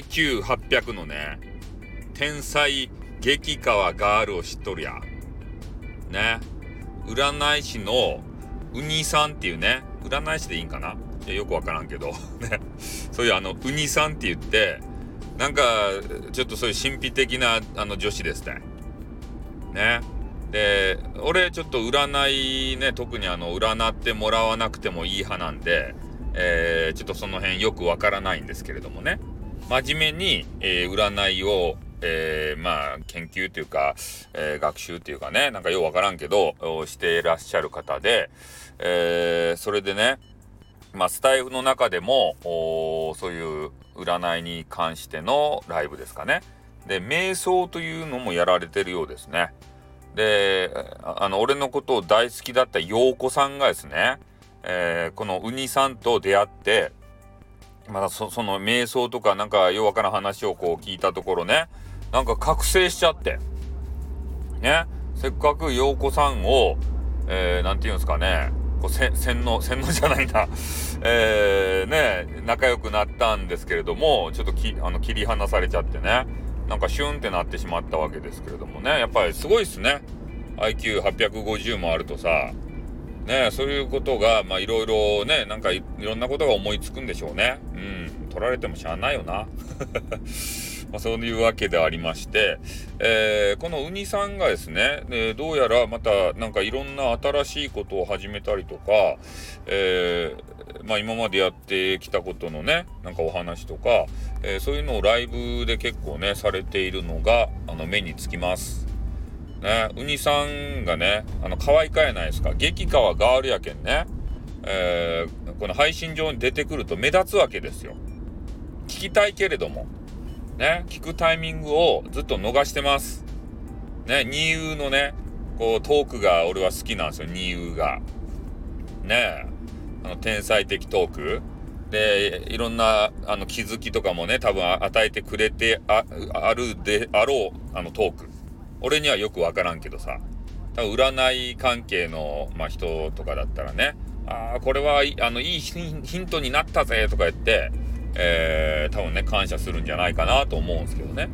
IQ800 のね、天才激川ガールを知っとるや。ね。占い師のウニさんっていうね、占い師でいいんかな？いや、よくわからんけど、ね。そういうあの、ウニさんって言って、なんか、ちょっとそういう神秘的なあの女子ですね。ね。で、俺ちょっと占いね、特にあの、占ってもらわなくてもいい派なんで、えー、ちょっとその辺よくわからないんですけれどもね。真面目に、えー、占いを、えー、まあ、研究というか、えー、学習っていうかね、なんかようわからんけど、していらっしゃる方で、え、それでね、まあ、スタイフの中でも、そういう占いに関してのライブですかね。で、瞑想というのもやられてるようですね。で、あの、俺のことを大好きだった陽子さんがですね、えー、このウニさんと出会って、まだそその瞑想とかなんか弱かな話をこう聞いたところね、なんか覚醒しちゃって、ね、せっかく陽子さんを、えー、て言うんですかね、こう洗脳、洗脳じゃないな、えー、ね、仲良くなったんですけれども、ちょっときあの切り離されちゃってね、なんかシュンってなってしまったわけですけれどもね、やっぱりすごいっすね。IQ850 もあるとさ、ね、そういうことが、まあいろいろね、なんかいろんなことが思いつくんでしょうね。うん、取られてもしゃあないよな。まあ、そういうわけでありまして、えー、このウニさんがですね、えー、どうやらまたなんかいろんな新しいことを始めたりとか、えー、まあ、今までやってきたことのね、なんかお話とか、えそういうのをライブで結構ね、されているのが、あの、目につきます。ね、ウニさんがね、あの、可愛かやないですか？激川ガールやけんね。えー、この配信上に出てくると目立つわけですよ。聞きたいけれども。ね、聞くタイミングをずっと逃してます。ね、二遊のね、こう、トークが俺は好きなんですよ、二遊が。ねあの、天才的トーク。で、いろんな、あの、気づきとかもね、多分与えてくれてああるであろう、あの、トーク。俺にはよくわからんけどさ。多分占い関係の、まあ、人とかだったらね、ああ、これは、あの、いいヒントになったぜとか言って、えー、多分ね、感謝するんじゃないかなと思うんですけどね。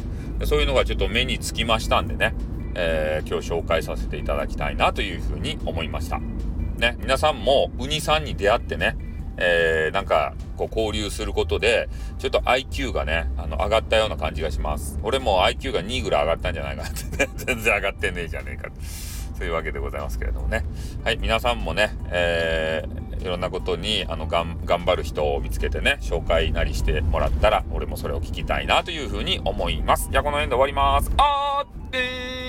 そういうのがちょっと目につきましたんでね、えー、今日紹介させていただきたいなというふうに思いました。ね、皆さんもウニさんに出会ってね、えー、なんか、こう交流することで、ちょっと IQ がね、あの、上がったような感じがします。俺も IQ が2ぐらい上がったんじゃないかなってね、全然上がってねえじゃねえか。そういうわけでございますけれどもね。はい、皆さんもね、えーいろんなことにあの頑張る人を見つけてね紹介なりしてもらったら俺もそれを聞きたいなというふうに思いますじゃあこの辺で終わりますあーってー